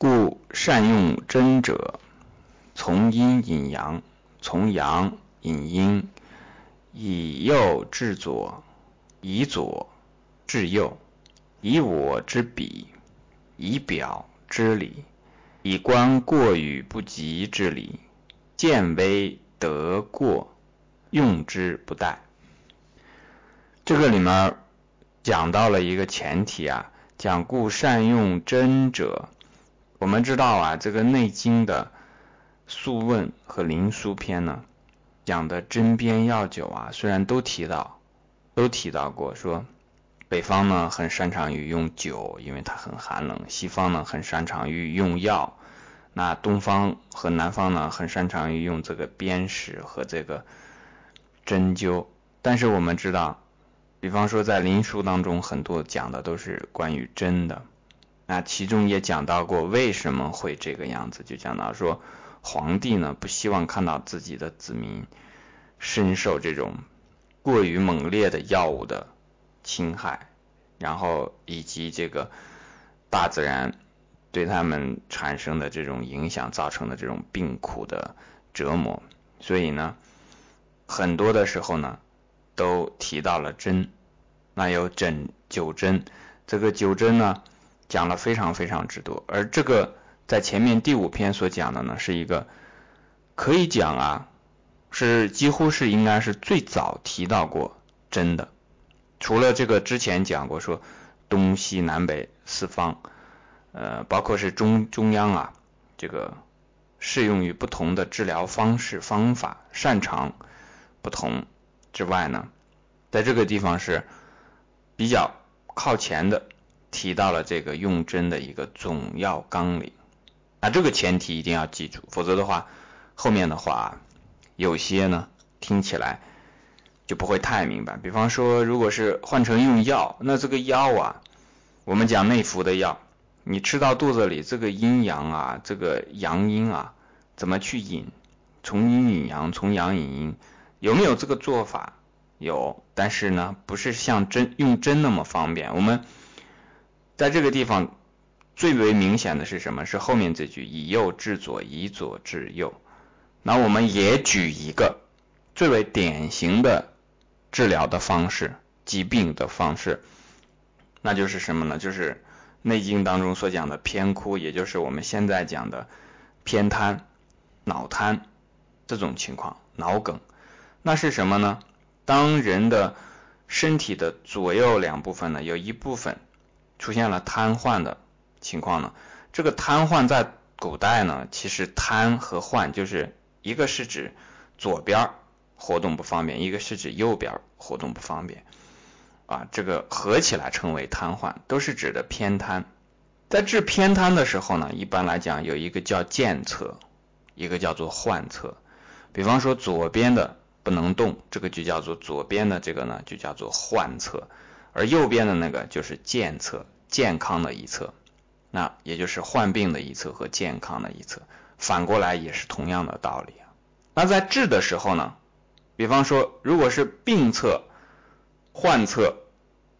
故善用真者，从阴引阳，从阳引阴，以右至左，以左至右，以我之彼，以表之里，以观过与不及之理，见微得过，用之不殆。这个里面讲到了一个前提啊，讲故善用真者。我们知道啊，这个《内经》的《素问》和《灵枢》篇呢，讲的针砭药酒啊，虽然都提到，都提到过，说北方呢很擅长于用酒，因为它很寒冷；西方呢很擅长于用药，那东方和南方呢很擅长于用这个砭石和这个针灸。但是我们知道。比方说，在灵书当中，很多讲的都是关于针的。那其中也讲到过为什么会这个样子，就讲到说，皇帝呢不希望看到自己的子民深受这种过于猛烈的药物的侵害，然后以及这个大自然对他们产生的这种影响造成的这种病苦的折磨，所以呢，很多的时候呢。都提到了针，那有针九针，这个九针呢讲了非常非常之多，而这个在前面第五篇所讲的呢是一个可以讲啊，是几乎是应该是最早提到过真的，除了这个之前讲过说东西南北四方，呃，包括是中中央啊，这个适用于不同的治疗方式方法擅长不同。之外呢，在这个地方是比较靠前的，提到了这个用针的一个总要纲领。那这个前提一定要记住，否则的话，后面的话有些呢听起来就不会太明白。比方说，如果是换成用药，那这个药啊，我们讲内服的药，你吃到肚子里，这个阴阳啊，这个阳阴啊，怎么去引？从阴引阳，从阳引阴。有没有这个做法？有，但是呢，不是像针用针那么方便。我们在这个地方最为明显的是什么？是后面这句“以右治左，以左治右”。那我们也举一个最为典型的治疗的方式、疾病的方式，那就是什么呢？就是《内经》当中所讲的偏枯，也就是我们现在讲的偏瘫、脑瘫这种情况，脑梗。那是什么呢？当人的身体的左右两部分呢，有一部分出现了瘫痪的情况呢，这个瘫痪在古代呢，其实瘫和痪就是一个是指左边活动不方便，一个是指右边活动不方便，啊，这个合起来称为瘫痪，都是指的偏瘫。在治偏瘫的时候呢，一般来讲有一个叫健侧，一个叫做患侧。比方说左边的。不能动，这个就叫做左边的这个呢，就叫做患侧，而右边的那个就是健侧，健康的一侧，那也就是患病的一侧和健康的一侧，反过来也是同样的道理啊。那在治的时候呢，比方说如果是病侧、患侧，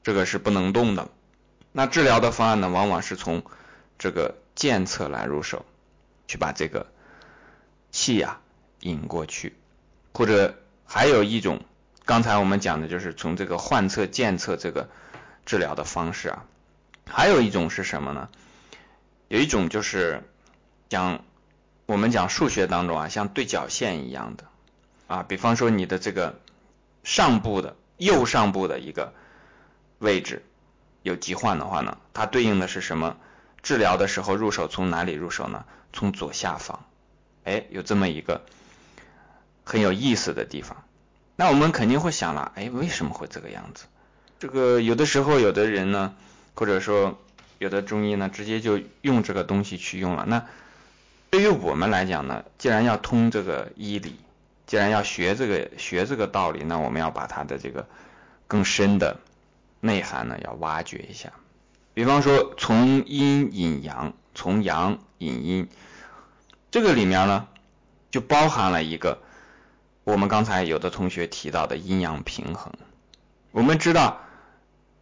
这个是不能动的，那治疗的方案呢，往往是从这个健侧来入手，去把这个气呀引过去，或者。还有一种，刚才我们讲的就是从这个患侧、健侧这个治疗的方式啊。还有一种是什么呢？有一种就是讲我们讲数学当中啊，像对角线一样的啊。比方说你的这个上部的右上部的一个位置有疾患的话呢，它对应的是什么？治疗的时候入手从哪里入手呢？从左下方。哎，有这么一个。很有意思的地方，那我们肯定会想了，哎，为什么会这个样子？这个有的时候有的人呢，或者说有的中医呢，直接就用这个东西去用了。那对于我们来讲呢，既然要通这个医理，既然要学这个学这个道理，那我们要把它的这个更深的内涵呢，要挖掘一下。比方说，从阴引阳，从阳引阴，这个里面呢，就包含了一个。我们刚才有的同学提到的阴阳平衡，我们知道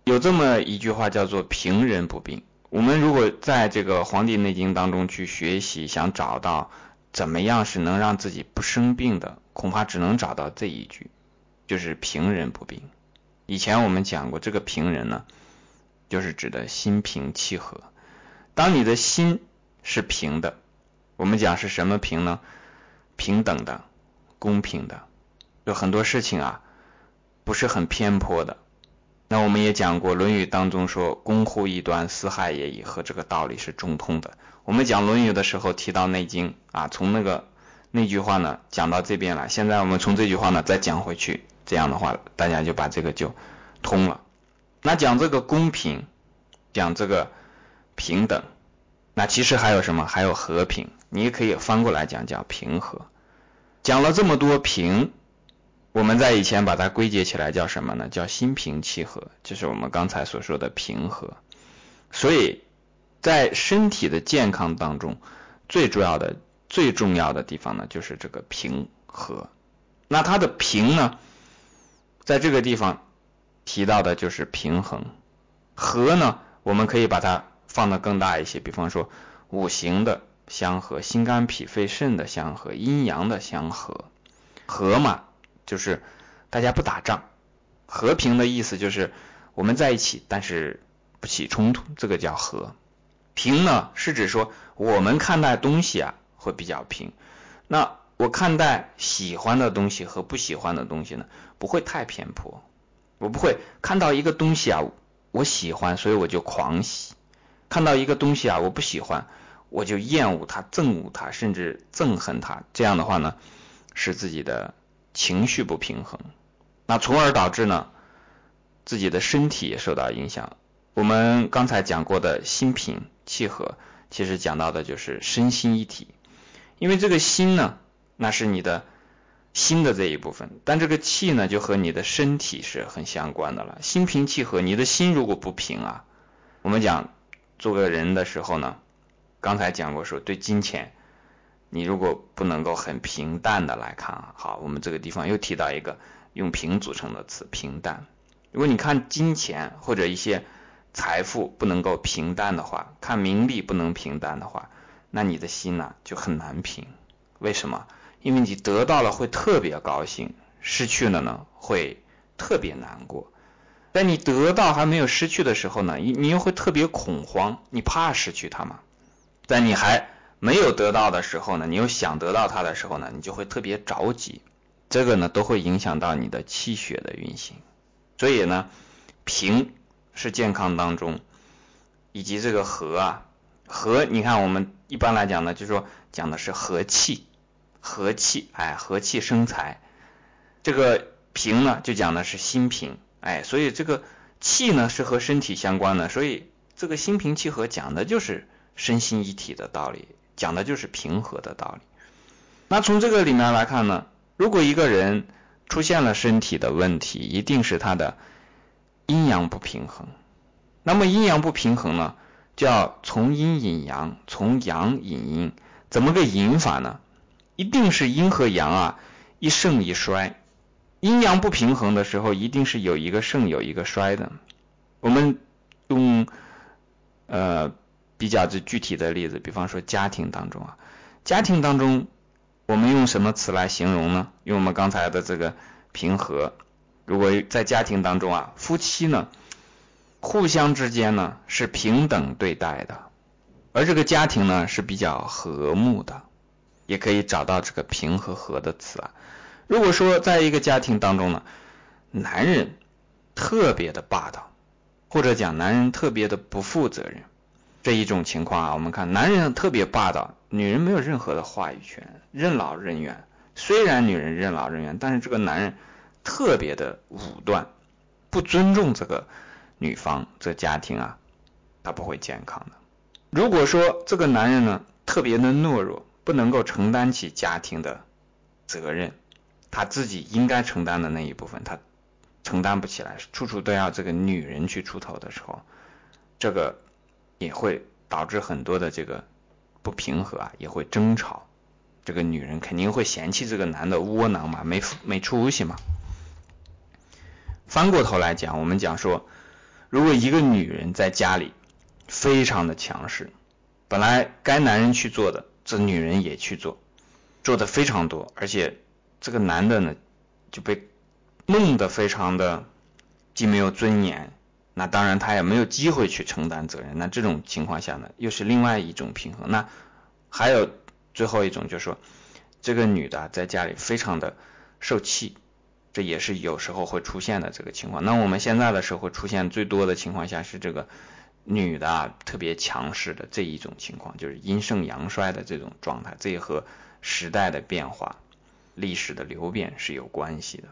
有这么一句话叫做“平人不病，我们如果在这个《黄帝内经》当中去学习，想找到怎么样是能让自己不生病的，恐怕只能找到这一句，就是平人不病。以前我们讲过，这个平人呢，就是指的心平气和。当你的心是平的，我们讲是什么平呢？平等的、公平的，有很多事情啊，不是很偏颇的。那我们也讲过，《论语》当中说“公乎异端，私害也已”，和这个道理是中通的。我们讲《论语》的时候提到《内经》啊，从那个那句话呢讲到这边来。现在我们从这句话呢再讲回去。这样的话，大家就把这个就通了。那讲这个公平，讲这个平等，那其实还有什么？还有和平。你也可以翻过来讲，叫平和。讲了这么多平，我们在以前把它归结起来叫什么呢？叫心平气和，就是我们刚才所说的平和。所以在身体的健康当中，最主要的、最重要的地方呢，就是这个平和。那它的平呢？在这个地方提到的就是平衡，和呢，我们可以把它放得更大一些，比方说五行的相合，心肝脾肺肾的相合，阴阳的相合，和嘛，就是大家不打仗，和平的意思就是我们在一起，但是不起冲突，这个叫和。平呢，是指说我们看待东西啊会比较平，那。我看待喜欢的东西和不喜欢的东西呢，不会太偏颇。我不会看到一个东西啊，我喜欢，所以我就狂喜；看到一个东西啊，我不喜欢，我就厌恶他、憎恶他，甚至憎恨他。这样的话呢，使自己的情绪不平衡，那从而导致呢，自己的身体也受到影响。我们刚才讲过的心平气和，其实讲到的就是身心一体，因为这个心呢。那是你的心的这一部分，但这个气呢，就和你的身体是很相关的了。心平气和，你的心如果不平啊，我们讲做个人的时候呢，刚才讲过说，对金钱，你如果不能够很平淡的来看啊，好，我们这个地方又提到一个用平组成的词，平淡。如果你看金钱或者一些财富不能够平淡的话，看名利不能平淡的话，那你的心呢就很难平。为什么？因为你得到了会特别高兴，失去了呢会特别难过。在你得到还没有失去的时候呢，你又会特别恐慌，你怕失去它吗。在你还没有得到的时候呢，你又想得到它的时候呢，你就会特别着急。这个呢都会影响到你的气血的运行。所以呢，平是健康当中，以及这个和啊和，你看我们一般来讲呢，就是说讲的是和气。和气，哎，和气生财。这个平呢，就讲的是心平，哎，所以这个气呢是和身体相关的，所以这个心平气和讲的就是身心一体的道理，讲的就是平和的道理。那从这个里面来看呢，如果一个人出现了身体的问题，一定是他的阴阳不平衡。那么阴阳不平衡呢，就要从阴引阳，从阳引阴，怎么个引法呢？一定是阴和阳啊，一盛一衰，阴阳不平衡的时候，一定是有一个盛有一个衰的。我们用呃比较这具体的例子，比方说家庭当中啊，家庭当中我们用什么词来形容呢？用我们刚才的这个平和。如果在家庭当中啊，夫妻呢互相之间呢是平等对待的，而这个家庭呢是比较和睦的。也可以找到这个平和和的词啊。如果说在一个家庭当中呢，男人特别的霸道，或者讲男人特别的不负责任，这一种情况啊，我们看男人特别霸道，女人没有任何的话语权，任劳任怨。虽然女人任劳任怨，但是这个男人特别的武断，不尊重这个女方，这家庭啊，他不会健康的。如果说这个男人呢，特别的懦弱。不能够承担起家庭的责任，他自己应该承担的那一部分，他承担不起来，处处都要这个女人去出头的时候，这个也会导致很多的这个不平和啊，也会争吵。这个女人肯定会嫌弃这个男的窝囊嘛，没没出息嘛。翻过头来讲，我们讲说，如果一个女人在家里非常的强势。本来该男人去做的，这女人也去做，做的非常多，而且这个男的呢就被弄得非常的既没有尊严，那当然他也没有机会去承担责任。那这种情况下呢，又是另外一种平衡。那还有最后一种，就是说这个女的在家里非常的受气，这也是有时候会出现的这个情况。那我们现在的社会出现最多的情况下是这个。女的，特别强势的这一种情况，就是阴盛阳衰的这种状态，这也和时代的变化、历史的流变是有关系的。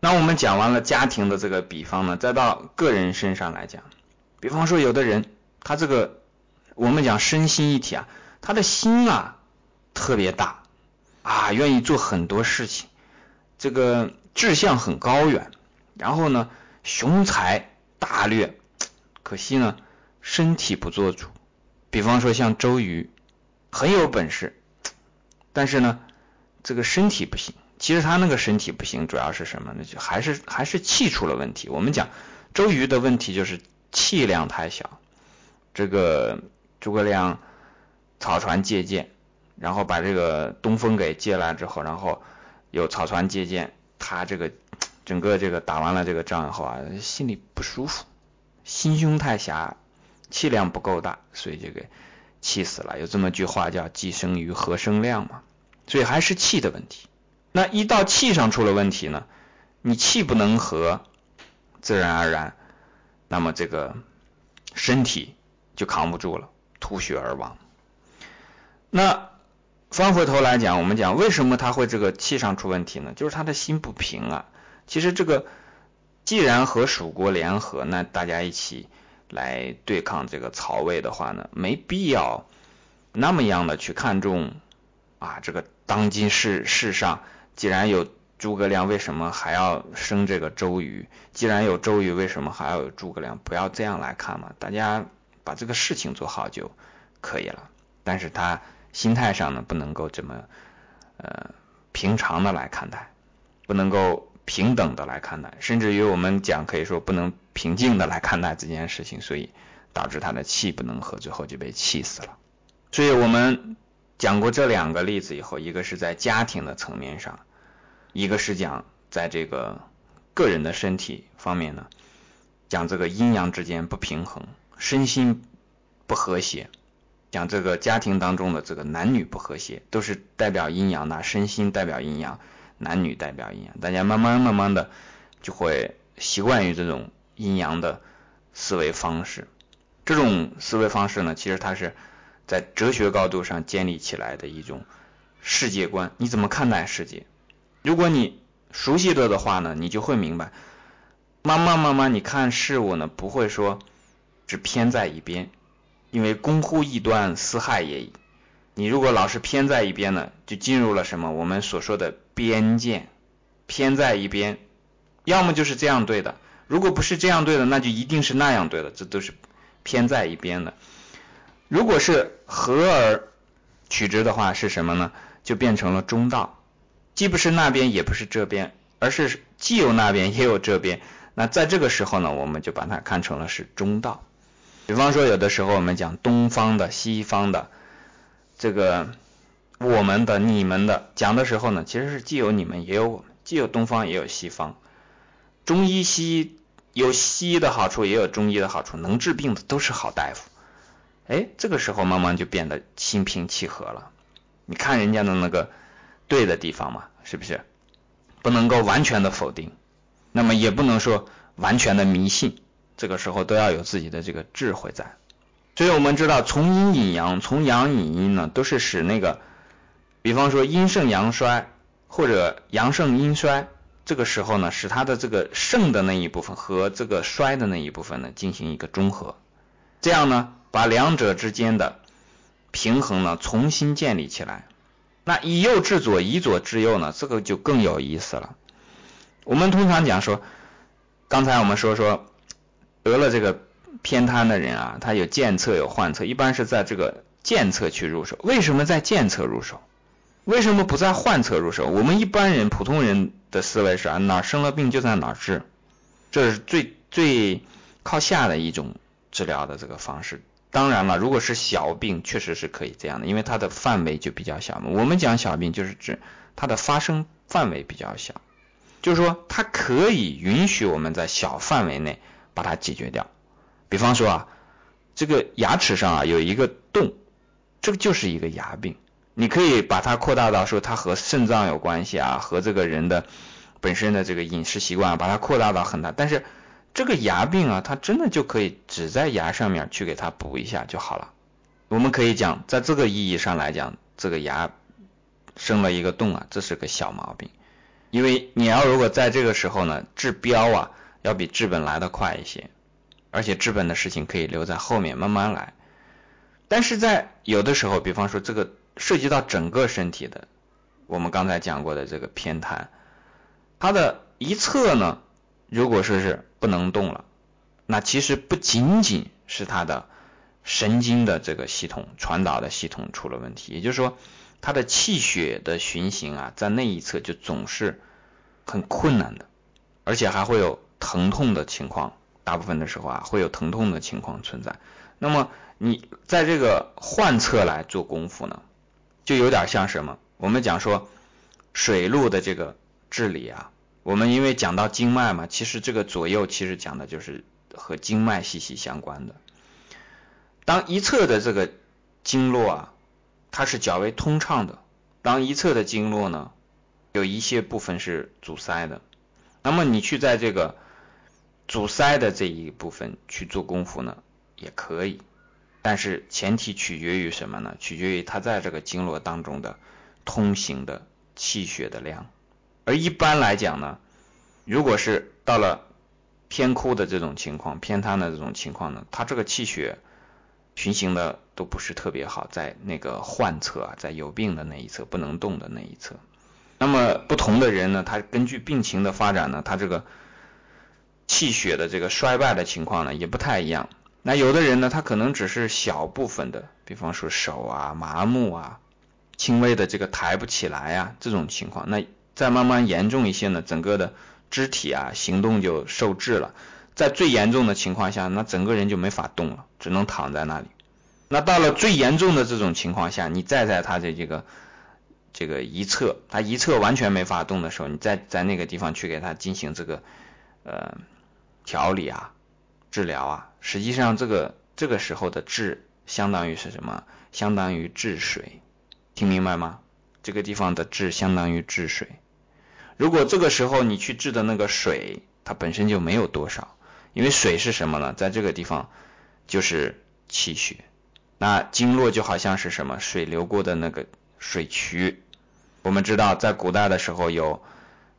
那我们讲完了家庭的这个比方呢，再到个人身上来讲，比方说有的人，他这个我们讲身心一体啊，他的心啊特别大啊，愿意做很多事情，这个志向很高远，然后呢雄才大略。可惜呢，身体不做主。比方说像周瑜，很有本事，但是呢，这个身体不行。其实他那个身体不行，主要是什么呢？就还是还是气出了问题。我们讲周瑜的问题就是气量太小。这个诸葛亮草船借箭，然后把这个东风给借来之后，然后有草船借箭，他这个 整个这个打完了这个仗以后啊，心里不舒服。心胸太狭，气量不够大，所以这个气死了。有这么句话叫“既生瑜，何生亮”嘛，所以还是气的问题。那一到气上出了问题呢，你气不能和，自然而然，那么这个身体就扛不住了，吐血而亡。那翻回头来讲，我们讲为什么他会这个气上出问题呢？就是他的心不平啊。其实这个。既然和蜀国联合，那大家一起来对抗这个曹魏的话呢，没必要那么样的去看重啊。这个当今世世上，既然有诸葛亮，为什么还要生这个周瑜？既然有周瑜，为什么还要有诸葛亮？不要这样来看嘛，大家把这个事情做好就可以了。但是他心态上呢，不能够这么呃平常的来看待，不能够。平等的来看待，甚至于我们讲可以说不能平静的来看待这件事情，所以导致他的气不能和，最后就被气死了。所以我们讲过这两个例子以后，一个是在家庭的层面上，一个是讲在这个个人的身体方面呢，讲这个阴阳之间不平衡，身心不和谐，讲这个家庭当中的这个男女不和谐，都是代表阴阳的，身心代表阴阳。男女代表阴阳，大家慢慢慢慢的就会习惯于这种阴阳的思维方式。这种思维方式呢，其实它是在哲学高度上建立起来的一种世界观。你怎么看待世界？如果你熟悉了的话呢，你就会明白，慢慢慢慢你看事物呢，不会说只偏在一边，因为公乎异端，私害也已。你如果老是偏在一边呢，就进入了什么？我们所说的偏见，偏在一边，要么就是这样对的，如果不是这样对的，那就一定是那样对的，这都是偏在一边的。如果是和而取之的话，是什么呢？就变成了中道，既不是那边，也不是这边，而是既有那边，也有这边。那在这个时候呢，我们就把它看成了是中道。比方说，有的时候我们讲东方的、西方的。这个我们的、你们的讲的时候呢，其实是既有你们也有我们，既有东方也有西方。中医西医有西医的好处，也有中医的好处，能治病的都是好大夫。哎，这个时候慢慢就变得心平气和了。你看人家的那个对的地方嘛，是不是？不能够完全的否定，那么也不能说完全的迷信。这个时候都要有自己的这个智慧在。所以我们知道，从阴引阳，从阳引阴呢，都是使那个，比方说阴盛阳衰，或者阳盛阴衰，这个时候呢，使它的这个盛的那一部分和这个衰的那一部分呢进行一个中和，这样呢，把两者之间的平衡呢重新建立起来。那以右治左，以左治右呢，这个就更有意思了。我们通常讲说，刚才我们说说得了这个。偏瘫的人啊，他有健侧有患侧，一般是在这个健侧去入手。为什么在健侧入手？为什么不在患侧入手？我们一般人普通人的思维是啊，哪生了病就在哪治，这是最最靠下的一种治疗的这个方式。当然了，如果是小病，确实是可以这样的，因为它的范围就比较小嘛。我们讲小病，就是指它的发生范围比较小，就是说它可以允许我们在小范围内把它解决掉。比方说啊，这个牙齿上啊有一个洞，这个就是一个牙病，你可以把它扩大到说它和肾脏有关系啊，和这个人的本身的这个饮食习惯，把它扩大到很大，但是。这个牙病啊，它真的就可以只在牙上面去给它补一下就好了。我们可以讲，在这个意义上来讲，这个牙生了一个洞啊，这是个小毛病。因为你要如果在这个时候呢，治标啊，要比治本来的快一些，而且治本的事情可以留在后面慢慢来。但是在有的时候，比方说这个涉及到整个身体的，我们刚才讲过的这个偏瘫，它的一侧呢。如果说是不能动了，那其实不仅仅是他的神经的这个系统传导的系统出了问题，也就是说，他的气血的循行啊，在那一侧就总是很困难的，而且还会有疼痛的情况，大部分的时候啊会有疼痛的情况存在。那么你在这个患侧来做功夫呢，就有点像什么？我们讲说水路的这个治理啊。我们因为讲到经脉嘛，其实这个左右其实讲的就是和经脉息息相关的。当一侧的这个经络啊，它是较为通畅的；当一侧的经络呢，有一些部分是阻塞的，那么你去在这个阻塞的这一部分去做功夫呢，也可以，但是前提取决于什么呢？取决于它在这个经络当中的通行的气血的量。而一般来讲呢，如果是到了偏枯的这种情况、偏瘫的这种情况呢，它这个气血循行的都不是特别好，在那个患侧啊，在有病的那一侧、不能动的那一侧。那么不同的人呢，他根据病情的发展呢，他这个气血的这个衰败的情况呢，也不太一样。那有的人呢，他可能只是小部分的，比方说手啊麻木啊，轻微的这个抬不起来啊这种情况，那。再慢慢严重一些呢，整个的肢体啊行动就受制了。在最严重的情况下，那整个人就没法动了，只能躺在那里。那到了最严重的这种情况下，你再在他的这个这个一侧，他一侧完全没法动的时候，你再在那个地方去给他进行这个呃调理啊、治疗啊，实际上这个这个时候的治相当于是什么？相当于治水，听明白吗？这个地方的治相当于治水。如果这个时候你去治的那个水，它本身就没有多少，因为水是什么呢？在这个地方就是气血，那经络就好像是什么水流过的那个水渠。我们知道，在古代的时候有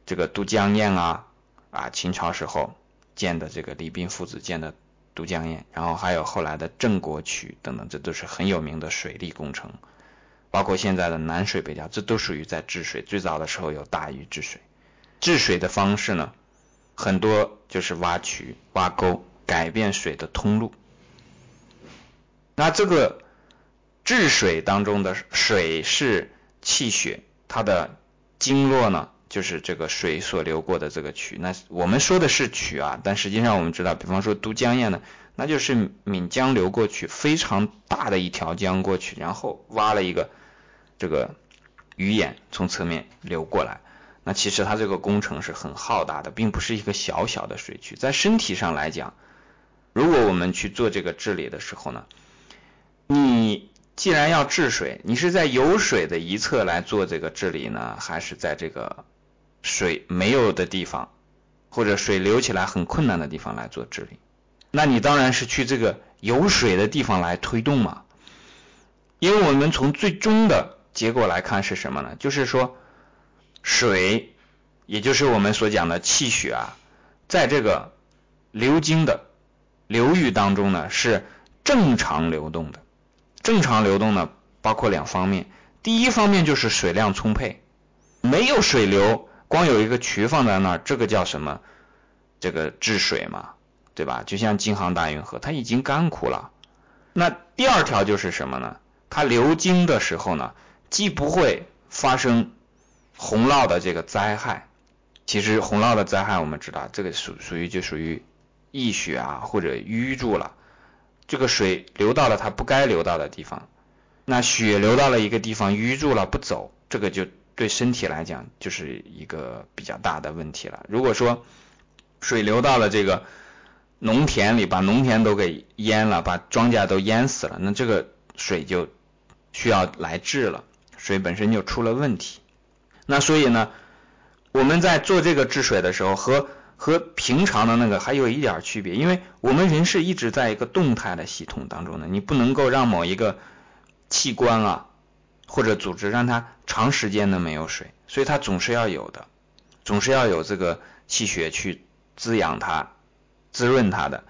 这个都江堰啊，啊，秦朝时候建的这个李冰父子建的都江堰，然后还有后来的郑国渠等等，这都是很有名的水利工程。包括现在的南水北调，这都属于在治水。最早的时候有大禹治水。治水的方式呢，很多就是挖渠、挖沟，改变水的通路。那这个治水当中的水是气血，它的经络呢，就是这个水所流过的这个渠。那我们说的是渠啊，但实际上我们知道，比方说都江堰呢，那就是岷江流过去，非常大的一条江过去，然后挖了一个这个鱼眼，从侧面流过来。那其实它这个工程是很浩大的，并不是一个小小的水渠。在身体上来讲，如果我们去做这个治理的时候呢，你既然要治水，你是在有水的一侧来做这个治理呢，还是在这个水没有的地方，或者水流起来很困难的地方来做治理？那你当然是去这个有水的地方来推动嘛。因为我们从最终的结果来看是什么呢？就是说。水，也就是我们所讲的气血啊，在这个流经的流域当中呢，是正常流动的。正常流动呢，包括两方面。第一方面就是水量充沛，没有水流，光有一个渠放在那儿，这个叫什么？这个治水嘛，对吧？就像京杭大运河，它已经干枯了。那第二条就是什么呢？它流经的时候呢，既不会发生。洪涝的这个灾害，其实洪涝的灾害我们知道，这个属属于就属于溢血啊或者淤住了这个水流到了它不该流到的地方，那血流到了一个地方淤住了不走，这个就对身体来讲就是一个比较大的问题了。如果说水流到了这个农田里，把农田都给淹了，把庄稼都淹死了，那这个水就需要来治了，水本身就出了问题。那所以呢，我们在做这个治水的时候和和平常的那个还有一点区别，因为我们人是一直在一个动态的系统当中的，你不能够让某一个器官啊或者组织让它长时间的没有水，所以它总是要有的，总是要有这个气血去滋养它、滋润它的。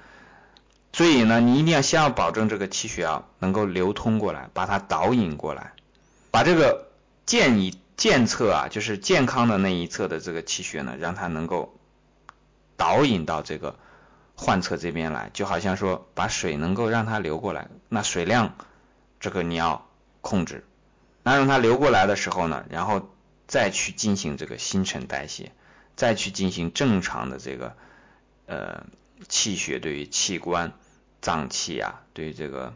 所以呢，你一定要先要保证这个气血啊能够流通过来，把它导引过来，把这个建议健侧啊，就是健康的那一侧的这个气血呢，让它能够。导引到这个患侧这边来，就好像说把水能够让它流过来，那水量这个你要控制，那让它流过来的时候呢，然后再去进行这个新陈代谢，再去进行正常的这个呃气血对于器官脏器啊，对于这个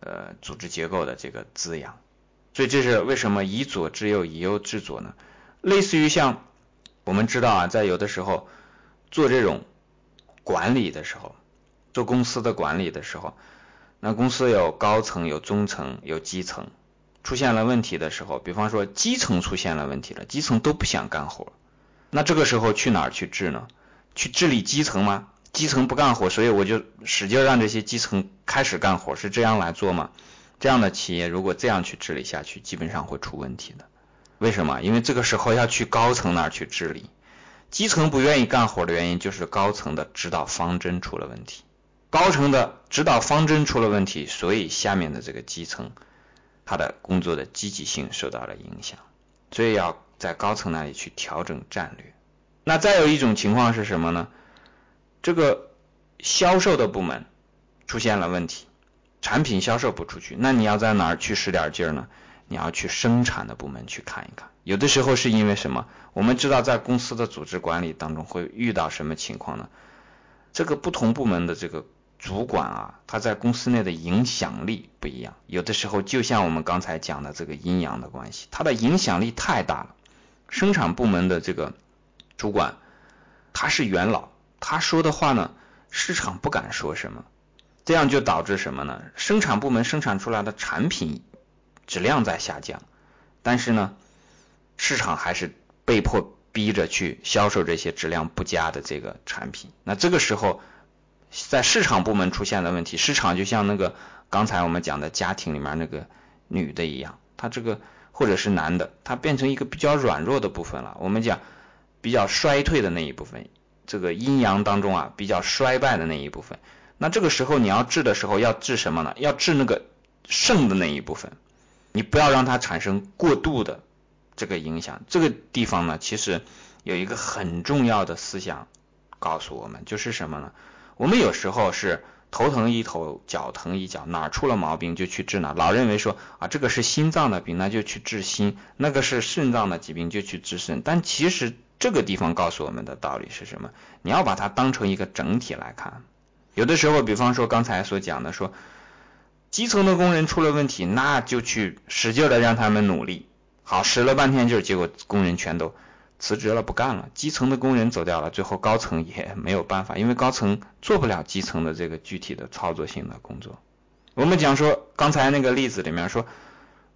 呃组织结构的这个滋养，所以这是为什么以左治右，以右治左呢？类似于像我们知道啊，在有的时候。做这种管理的时候，做公司的管理的时候，那公司有高层、有中层、有基层，出现了问题的时候，比方说基层出现了问题了，基层都不想干活，那这个时候去哪儿去治呢？去治理基层吗？基层不干活，所以我就使劲让这些基层开始干活，是这样来做吗？这样的企业如果这样去治理下去，基本上会出问题的。为什么？因为这个时候要去高层那儿去治理。基层不愿意干活的原因就是高层的指导方针出了问题，高层的指导方针出了问题，所以下面的这个基层他的工作的积极性受到了影响，所以要在高层那里去调整战略。那再有一种情况是什么呢？这个销售的部门出现了问题，产品销售不出去，那你要在哪儿去使点劲儿呢？你要去生产的部门去看一看，有的时候是因为什么？我们知道在公司的组织管理当中会遇到什么情况呢？这个不同部门的这个主管啊，他在公司内的影响力不一样。有的时候就像我们刚才讲的这个阴阳的关系，他的影响力太大了。生产部门的这个主管他是元老，他说的话呢，市场不敢说什么，这样就导致什么呢？生产部门生产出来的产品。质量在下降，但是呢，市场还是被迫逼着去销售这些质量不佳的这个产品。那这个时候，在市场部门出现的问题，市场就像那个刚才我们讲的家庭里面那个女的一样，她这个或者是男的，他变成一个比较软弱的部分了。我们讲比较衰退的那一部分，这个阴阳当中啊比较衰败的那一部分。那这个时候你要治的时候要治什么呢？要治那个肾的那一部分。你不要让它产生过度的这个影响。这个地方呢，其实有一个很重要的思想告诉我们，就是什么呢？我们有时候是头疼一头，脚疼一脚，哪出了毛病就去治哪，老认为说啊，这个是心脏的病，那就去治心；那个是肾脏的疾病，就去治肾。但其实这个地方告诉我们的道理是什么？你要把它当成一个整体来看。有的时候，比方说刚才所讲的说。基层的工人出了问题，那就去使劲的让他们努力。好，使了半天劲，结果工人全都辞职了，不干了。基层的工人走掉了，最后高层也 没有办法，因为高层做不了基层的这个具体的操作性的工作。我们讲说刚才那个例子里面说，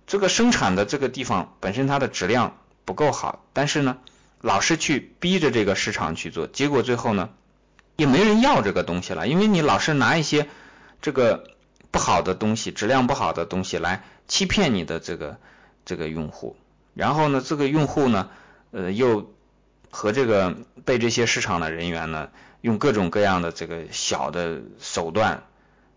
这个生产的这个地方本身它的质量不够好，但是呢，老是去逼着这个市场去做，结果最后呢，也没人要这个东西了，因为你老是拿一些这个。不好的东西，质量不好的东西来欺骗你的这个这个用户，然后呢，这个用户呢，呃，又和这个被这些市场的人员呢，用各种各样的这个小的手段，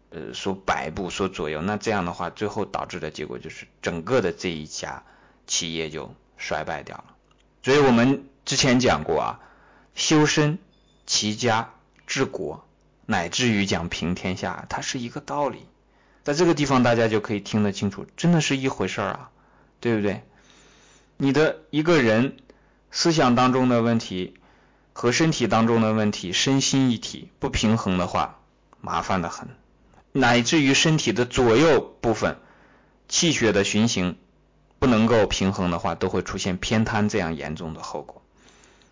呃，所摆布、所左右，那这样的话，最后导致的结果就是整个的这一家企业就衰败掉了。所以我们之前讲过啊，修身、齐家、治国，乃至于讲平天下，它是一个道理。在这个地方，大家就可以听得清楚，真的是一回事儿啊，对不对？你的一个人思想当中的问题和身体当中的问题，身心一体不平衡的话，麻烦的很。乃至于身体的左右部分气血的循行不能够平衡的话，都会出现偏瘫这样严重的后果。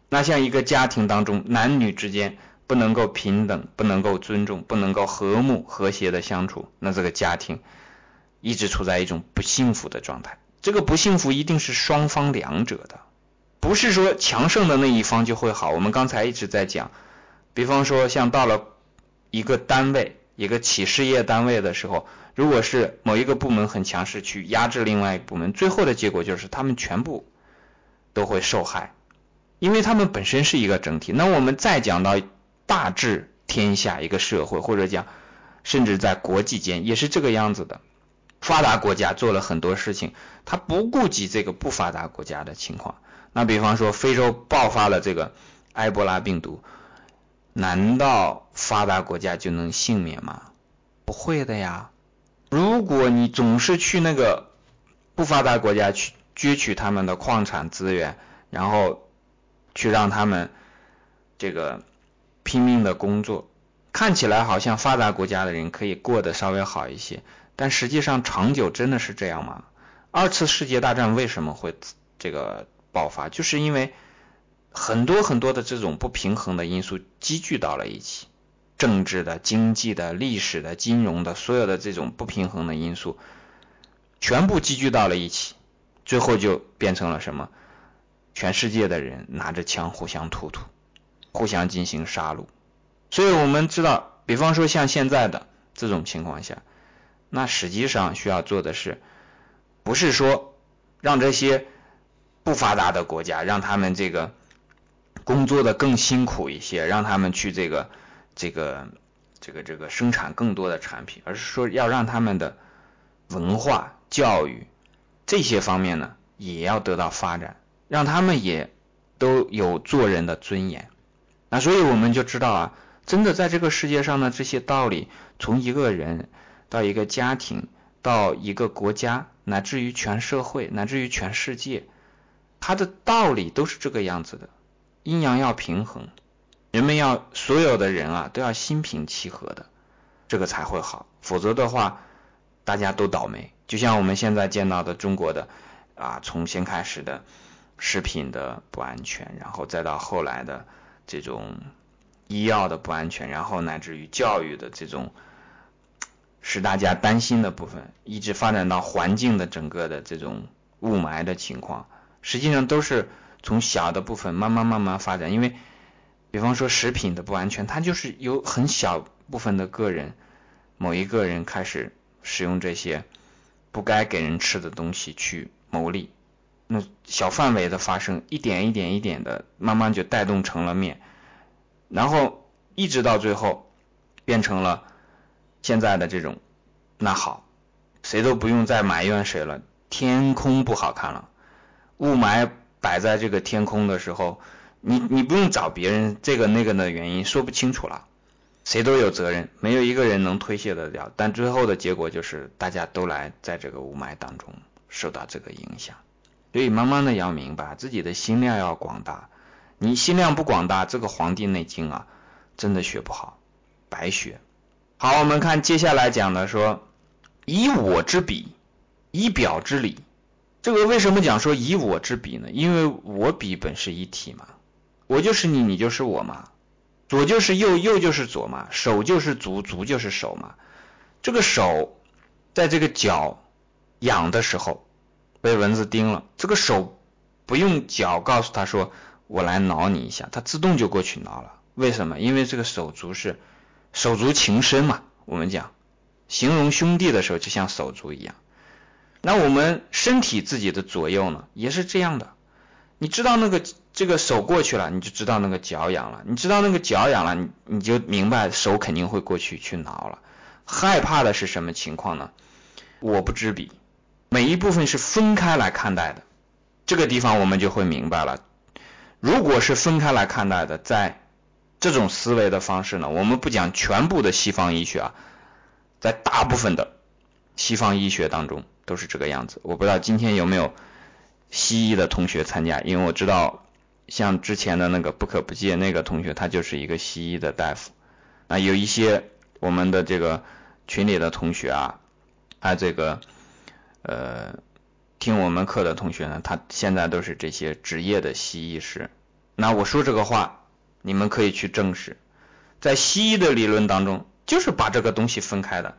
那像一个家庭当中，男女之间不能够平等，不能够尊重，不能够和睦和谐的相处，那这个家庭一直处在一种不幸福的状态。这个不幸福一定是双方两者的，不是说强盛的那一方就会好。我们刚才一直在讲，比方说像到了一个单位、一个企事业单位的时候，如果是某一个部门很强势去压制另外一个部门，最后的结果就是他们全部都会受害。因为他们本身是一个整体，那我们再讲到大治天下一个社会，或者讲甚至在国际间也是这个样子的。发达国家做了很多事情，他不顾及这个不发达国家的情况。那比方说非洲爆发了这个埃博拉病毒，难道发达国家就能幸免吗？不会的呀。如果你总是去那个不发达国家去攫取他们的矿产资源，然后去让他们这个拼命的工作，看起来好像发达国家的人可以过得稍微好一些，但实际上长久真的是这样吗？二次世界大战为什么会这个爆发？就是因为很多很多的这种不平衡的因素积聚到了一起，政治的、经济的、历史的、金融的，所有的这种不平衡的因素全部积聚到了一起，最后就变成了什么？全世界的人拿着枪互相突突，互相进行杀戮。所以我们知道，比方说像现在的这种情况下，那实际上需要做的是，不是说让这些不发达的国家让他们这个工作的更辛苦一些，让他们去这个这个这个这个生产更多的产品，而是说要让他们的文化、教育这些方面呢也要得到发展。让他们也都有做人的尊严，那所以我们就知道啊，真的在这个世界上呢，这些道理从一个人到一个家庭到一个国家，乃至于全社会，乃至于全世界，它的道理都是这个样子的。阴阳要平衡，人们要所有的人啊都要心平气和的，这个才会好。否则的话，大家都倒霉。就像我们现在见到的中国的啊，从先开始的。食品的不安全，然后再到后来的这种医药的不安全，然后乃至于教育的这种使大家担心的部分，一直发展到环境的整个的这种雾霾的情况，实际上都是从小的部分慢慢慢慢发展。因为，比方说食品的不安全，它就是有很小部分的个人，某一个人开始使用这些不该给人吃的东西去牟利。那小范围的发生，一点一点一点的，慢慢就带动成了面，然后一直到最后变成了现在的这种。那好，谁都不用再埋怨谁了。天空不好看了，雾霾摆在这个天空的时候，你你不用找别人这个那个的原因，说不清楚了。谁都有责任，没有一个人能推卸得了。但最后的结果就是大家都来在这个雾霾当中受到这个影响。所以慢慢的要明白，自己的心量要广大。你心量不广大，这个《黄帝内经》啊，真的学不好，白学。好，我们看接下来讲的说，以我之笔，以表之里。这个为什么讲说以我之笔呢？因为我笔本是一体嘛，我就是你，你就是我嘛，左就是右，右就是左嘛，手就是足，足就是手嘛。这个手在这个脚痒的时候。被蚊子叮了，这个手不用脚告诉他说我来挠你一下，他自动就过去挠了。为什么？因为这个手足是手足情深嘛。我们讲形容兄弟的时候就像手足一样。那我们身体自己的左右呢，也是这样的。你知道那个这个手过去了，你就知道那个脚痒了。你知道那个脚痒了，你你就明白手肯定会过去去挠了。害怕的是什么情况呢？我不知彼。每一部分是分开来看待的，这个地方我们就会明白了。如果是分开来看待的，在这种思维的方式呢，我们不讲全部的西方医学啊，在大部分的西方医学当中都是这个样子。我不知道今天有没有西医的同学参加，因为我知道像之前的那个不可不戒那个同学，他就是一个西医的大夫。啊，有一些我们的这个群里的同学啊，他这个呃听我们课的同学呢，他现在都是这些职业的西医师。那我说这个话，你们可以去证实，在西医的理论当中，就是把这个东西分开的。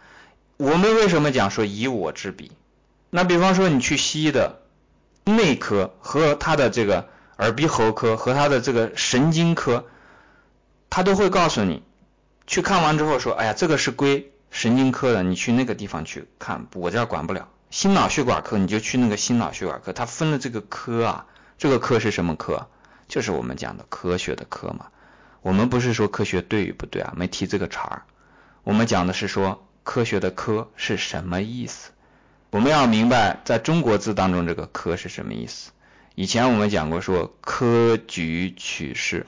我们为什么讲说以我之比？那比方说你去西医的内科和他的这个耳鼻喉科和他的这个神经科，他都会告诉你，去看完之后说，哎呀，这个是归神经科的，你去那个地方去看，我这儿管不了。心脑血管科你就去那个心脑血管科，他分了这个科啊，这个科是什么科？就是我们讲的科学的科嘛，我们不是说科学对与不对啊，没提这个茬儿。我们讲的是说科学的科是什么意思？我们要明白在中国字当中这个科是什么意思。以前我们讲过说科举取士，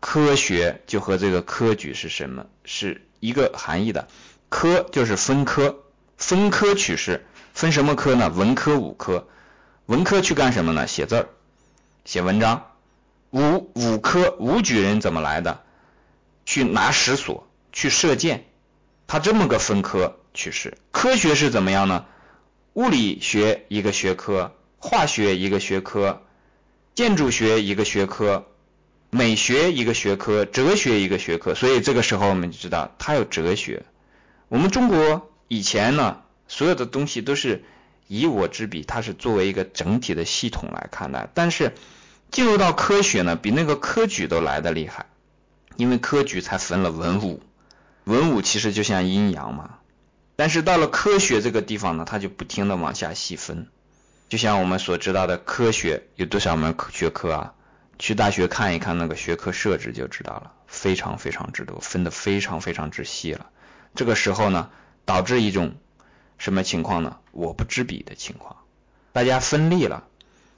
科学就和这个科举是什么是一个含义的。科就是分科，分科取士，分什么科呢？文科、武科。文科去干什么呢？写字儿，写文章。武武科武举人怎么来的？去拿石锁，去射箭，他这么个分科取士。科学是怎么样呢？物理学一个学科，化学一个学科，建筑学一个学科，美学一个学科，哲学一个学科。所以这个时候我们就知道，它有哲学。我们中国以前呢，所有的东西都是以我之笔，它是作为一个整体的系统来看待，但是。进入到科学呢，比那个科举都来的厉害，因为科举才分了文武，文武其实就像阴阳嘛。但是到了科学这个地方呢，它就不停的往下细分，就像我们所知道的科学有多少门学科啊？去大学看一看那个学科设置就知道了，非常非常之多，分的非常非常之细了。这个时候呢，导致一种什么情况呢？我不知彼的情况，大家分立了。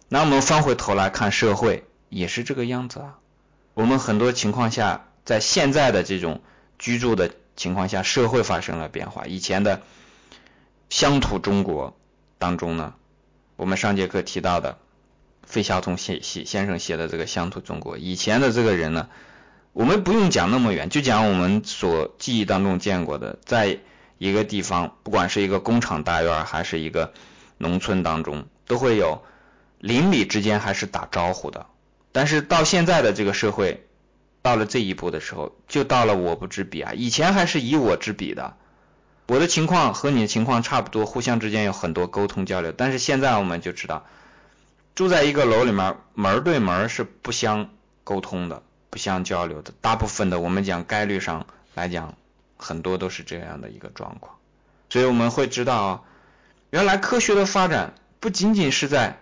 那我们翻回头来看社会，也是这个样子啊。我们很多情况下，在现在的这种居住的情况下，社会发生了变化。以前的乡土中国当中呢，我们上节课提到的费孝通先先先生写的这个乡土中国，以前的这个人呢，我们不用讲那么远，就讲我们所记忆当中见过的，在一个地方，不管是一个工厂大院还是一个农村当中，都会有。邻里之间还是打招呼的，但是到现在的这个社会，到了这一步的时候，就到了我不知彼啊。以前还是以我之彼的，我的情况和你的情况差不多，互相之间有很多沟通交流。但是现在我们就知道，住在一个楼里面，门对门是不相沟通的，不相交流的。大部分的我们讲概率上来讲，很多都是这样的一个状况。所以我们会知道，原来科学的发展不仅仅是在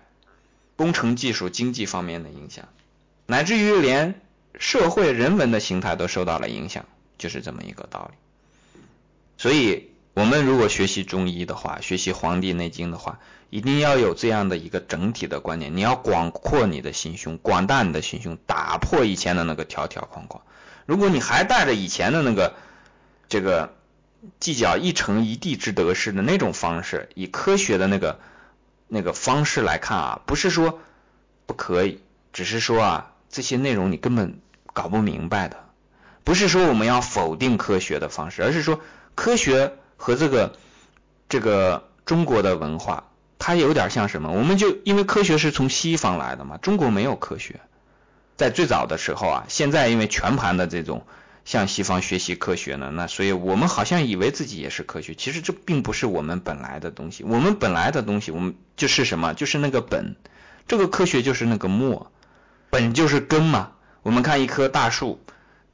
工程技术、经济方面的影响，乃至于连社会人文的形态都受到了影响，就是这么一个道理。所以，我们如果学习中医的话，学习《黄帝内经》的话，一定要有这样的一个整体的观念。你要广阔你的心胸，广大你的心胸，打破以前的那个条条框框。如果你还带着以前的那个这个计较一城一地之得失的那种方式，以科学的那个。那个方式来看啊，不是说不可以，只是说啊，这些内容你根本搞不明白的。不是说我们要否定科学的方式，而是说科学和这个这个中国的文化，它有点像什么？我们就因为科学是从西方来的嘛，中国没有科学，在最早的时候啊，现在因为全盘的这种。向西方学习科学呢？那所以我们好像以为自己也是科学，其实这并不是我们本来的东西。我们本来的东西，我们就是什么？就是那个本。这个科学就是那个末，本就是根嘛。我们看一棵大树，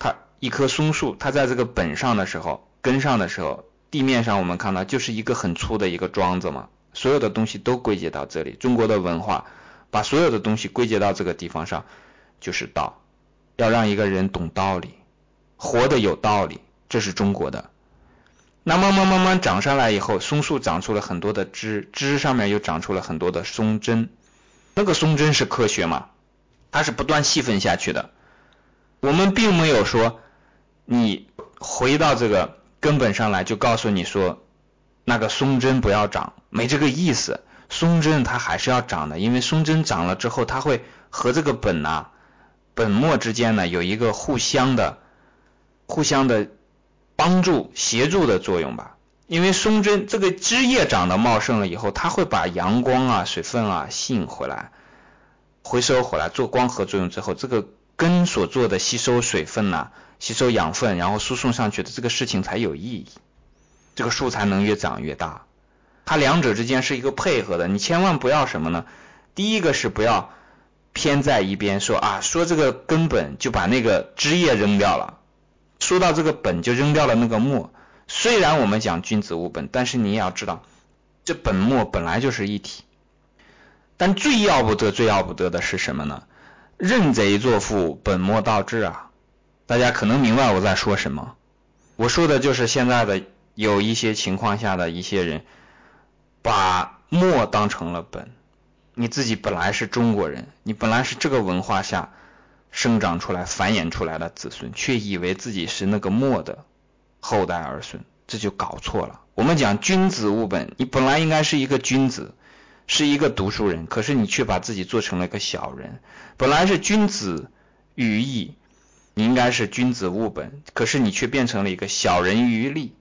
它一棵松树，它在这个本上的时候，根上的时候，地面上我们看到就是一个很粗的一个桩子嘛。所有的东西都归结到这里。中国的文化把所有的东西归结到这个地方上，就是道，要让一个人懂道理。活的有道理，这是中国的。那慢慢慢慢长上来以后，松树长出了很多的枝，枝上面又长出了很多的松针。那个松针是科学吗？它是不断细分下去的。我们并没有说你回到这个根本上来就告诉你说那个松针不要长，没这个意思。松针它还是要长的，因为松针长了之后，它会和这个本呐本末之间呢有一个互相的。互相的帮助、协助的作用吧。因为松针这个枝叶长得茂盛了以后，它会把阳光啊、水分啊吸引回来，回收回来做光合作用之后，这个根所做的吸收水分呐、吸收养分，然后输送上去的这个事情才有意义，这个树才能越长越大。它两者之间是一个配合的，你千万不要什么呢？第一个是不要偏在一边，说啊说这个根本就把那个枝叶扔掉了，说到这个本就扔掉了那个末。虽然我们讲君子务本，但是你也要知道，这本末本来就是一体。但最要不得、最要不得的是什么呢？认贼作父，本末倒置啊！大家可能明白我在说什么。我说的就是现在的有一些情况下的一些人，把末当成了本。你自己本来是中国人，你本来是这个文化下生长出来、繁衍出来的子孙，却以为自己是那个末的。后代儿孙，这就搞错了。我们讲君子务本，你本来应该是一个君子，是一个读书人，可是你却把自己做成了一个小人。本来是君子于义，你应该是君子务本，可是你却变成了一个小人于利，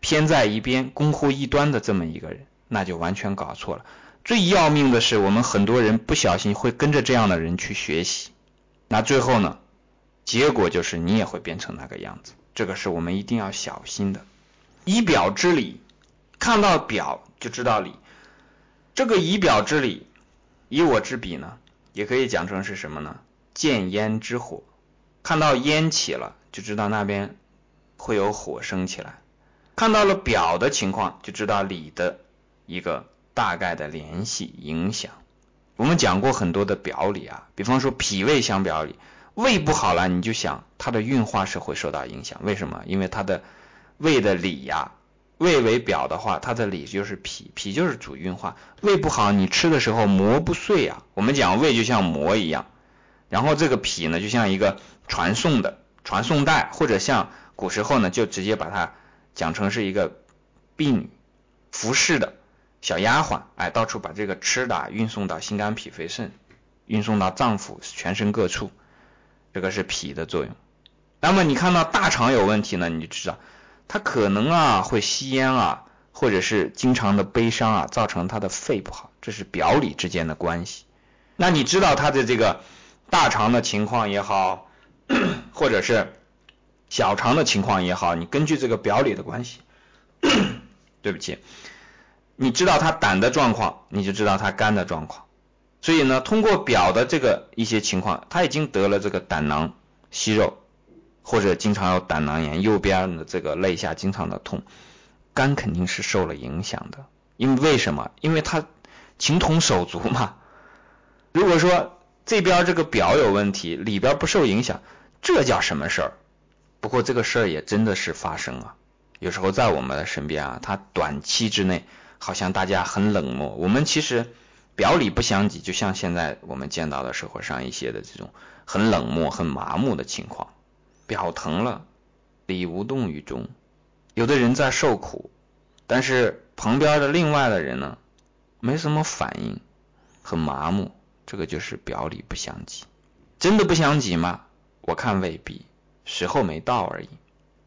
偏在一边，攻乎异端的这么一个人，那就完全搞错了。最要命的是，我们很多人不小心会跟着这样的人去学习，那最后呢，结果就是你也会变成那个样子。这个是我们一定要小心的。以表之理，看到表就知道理。这个以表之理，以我之彼呢，也可以讲成是什么呢？见烟之火，看到烟起了，就知道那边会有火升起来。看到了表的情况，就知道理的一个大概的联系影响。我们讲过很多的表里啊，比方说脾胃相表里。胃不好了，你就想它的运化是会受到影响。为什么？因为它的胃的里呀，胃为表的话，它的里就是脾，脾就是主运化。胃不好，你吃的时候磨不碎啊。我们讲胃就像膜一样，然后这个脾呢就像一个传送的传送带，或者像古时候呢就直接把它讲成是一个婢女服侍的小丫鬟，哎，到处把这个吃的运送到心肝脾肺肾，运送到脏腑全身各处。这个是脾的作用，那么你看到大肠有问题呢，你就知道他可能啊会吸烟啊，或者是经常的悲伤啊，造成他的肺不好，这是表里之间的关系。那你知道他的这个大肠的情况也好，或者是小肠的情况也好，你根据这个表里的关系，对不起，你知道他胆的状况，你就知道他肝的状况。所以呢，通过表的这个一些情况，他已经得了这个胆囊息肉，或者经常有胆囊炎，右边的这个肋下经常的痛，肝肯定是受了影响的。因为为什么？因为他情同手足嘛。如果说这边这个表有问题，里边不受影响，这叫什么事儿？不过这个事儿也真的是发生啊。有时候在我们的身边啊，他短期之内好像大家很冷漠，我们其实。表里不相及，就像现在我们见到的社会上一些的这种很冷漠、很麻木的情况。表疼了，里无动于衷。有的人在受苦，但是旁边的另外的人呢，没什么反应，很麻木。这个就是表里不相及。真的不相及吗？我看未必，时候没到而已。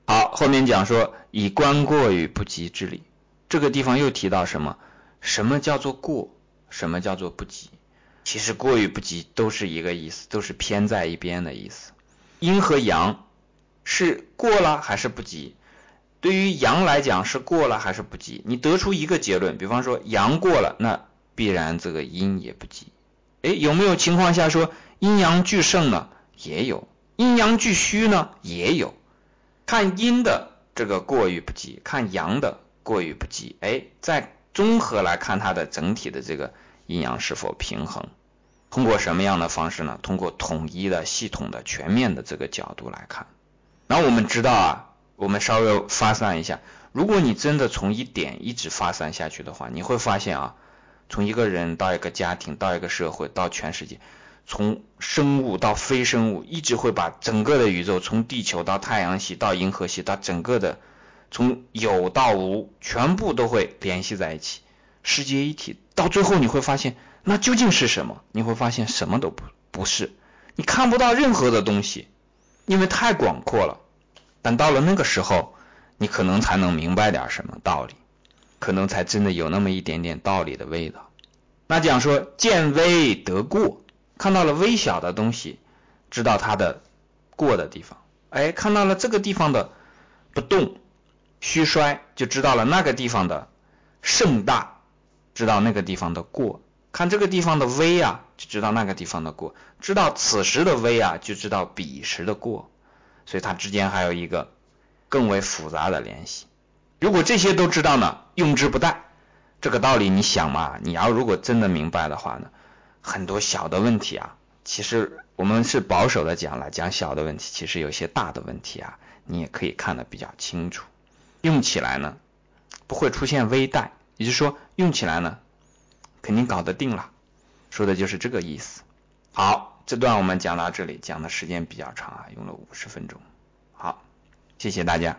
好，后面讲说以观过与不及之理，这个地方又提到什么？什么叫做过？什么叫做不及？其实过与不及都是一个意思，都是偏在一边的意思。阴和阳是过了还是不及？对于阳来讲是过了还是不及？你得出一个结论，比方说阳过了，那必然这个阴也不及。哎，有没有情况下说阴阳俱盛呢？也有。阴阳俱虚呢？也有。看阴的这个过与不及，看阳的过于不及。哎，再。综合来看它的整体的这个阴阳是否平衡，通过什么样的方式呢？通过统一的、系统的、全面的这个角度来看。那我们知道啊，我们稍微发散一下，如果你真的从一点一直发散下去的话，你会发现啊，从一个人到一个家庭，到一个社会，到全世界，从生物到非生物，一直会把整个的宇宙，从地球到太阳系到银河系到整个的。从有到无，全部都会联系在一起，世界一体。到最后你会发现，那究竟是什么？你会发现什么都不不是，你看不到任何的东西，因为太广阔了。但到了那个时候，你可能才能明白点什么道理，可能才真的有那么一点点道理的味道。那讲说见微得过，看到了微小的东西，知道它的过的地方。哎，看到了这个地方的不动、虚衰，就知道了那个地方的盛大，知道那个地方的过。看这个地方的微啊，就知道那个地方的过。知道此时的微啊，就知道彼时的过。所以它之间还有一个更为复杂的联系。如果这些都知道呢，用之不殆。这个道理你想嘛？你要如果真的明白的话呢，很多小的问题啊，其实我们是保守的讲了，讲小的问题，其实有些大的问题啊，你也可以看得比较清楚。用起来呢，不会出现微带，也就是说，用起来呢，肯定搞得定了。说的就是这个意思。好，这段我们讲到这里，讲的时间比较长啊，用了五十分钟。好，谢谢大家。